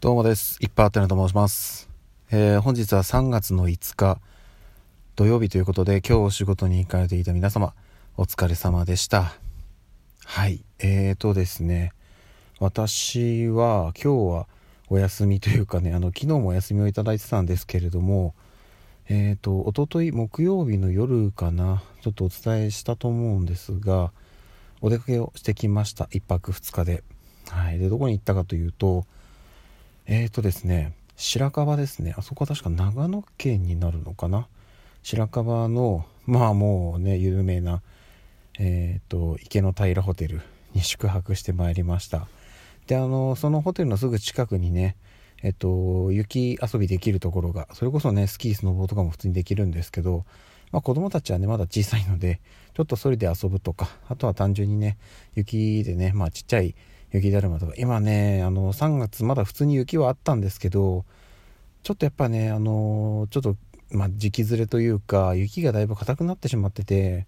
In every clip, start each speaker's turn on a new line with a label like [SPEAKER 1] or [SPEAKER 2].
[SPEAKER 1] どうもです。いっぱいあったなと申します。えー、本日は3月の5日土曜日ということで今日お仕事に行かれていた皆様お疲れ様でした。はい。えーとですね、私は今日はお休みというかね、あの昨日もお休みをいただいてたんですけれども、えーと、おととい木曜日の夜かな、ちょっとお伝えしたと思うんですが、お出かけをしてきました。1泊2日で。はい。で、どこに行ったかというと、えーとですね、白樺ですね。あそこは確か長野県になるのかな？白樺の、まあもうね、有名な、えーと、池の平ホテルに宿泊してまいりました。で、あの、そのホテルのすぐ近くにね、えっと、雪遊びできるところが、それこそね、スキー、スノボーとかも普通にできるんですけど、まあ、子供たちはね、まだ小さいので、ちょっとそれで遊ぶとか、あとは単純にね、雪でね、まあちっちゃい雪だるまとか。今ねあの3月まだ普通に雪はあったんですけどちょっとやっぱねあのちょっと、まあ、時期ずれというか雪がだいぶ硬くなってしまってて、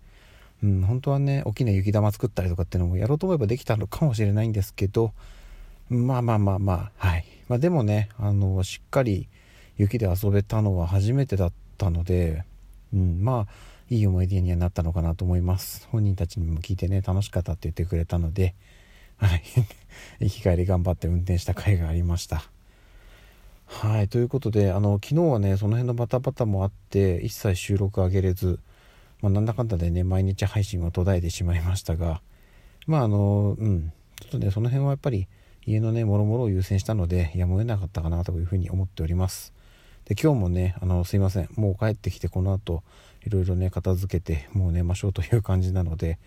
[SPEAKER 1] うん、本当はね大きな雪玉作ったりとかっていうのもやろうと思えばできたのかもしれないんですけどまあまあまあまあはい、まあ、でもねあのしっかり雪で遊べたのは初めてだったので、うん、まあいい思い出にはなったのかなと思います。本人たちにも聞いてね楽しかったって言ってくれたのではい。行き帰り頑張って運転した回がありました。はい。ということで、あの、昨日はね、その辺のバタバタもあって、一切収録上げれず、まあ、なんだかんだでね、毎日配信は途絶えてしまいましたが、まあ、あの、うん。ちょっとね、その辺はやっぱり、家のね、もろもろを優先したので、やむを得なかったかなというふうに思っております。で、今日もね、あの、すいません。もう帰ってきて、この後、いろいろね、片付けて、もう寝ましょうという感じなので、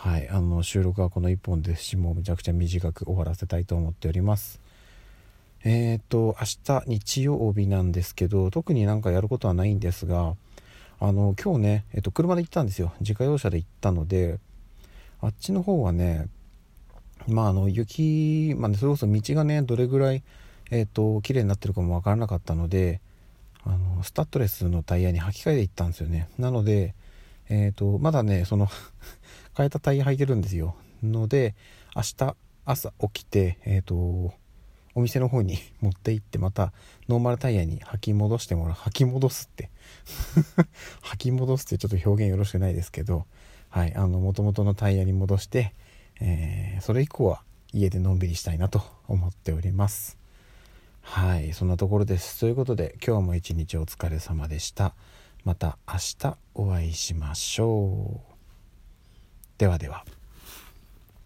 [SPEAKER 1] はい、あの収録はこの1本ですしもうめちゃくちゃ短く終わらせたいと思っております。えっ、ー、と明日日曜日なんですけど特になんかやることはないんですがあの今日ね、えっ、と車で行ったんですよ。自家用車で行ったのであっちの方はねまああの雪、まあ、ね、それこそ道がねどれぐらいえっ、ー、と綺麗になってるかも分からなかったのであのスタッドレスのタイヤに履き替えて行ったんですよね。なのでえっ、とまだねその変えたタイヤ履いてるんですよ。ので、明日朝起きて、えっ、ー、と、お店の方に 持って行ってまたノーマルタイヤに履き戻してもらう。履き戻すって 履き戻すってちょっと表現よろしくないですけど、はい、あの、元々のタイヤに戻して、えー、それ以降は家でのんびりしたいなと思っております。はい、そんなところです。ということで、今日も一日お疲れ様でした。また明日お会いしましょう。ではでは。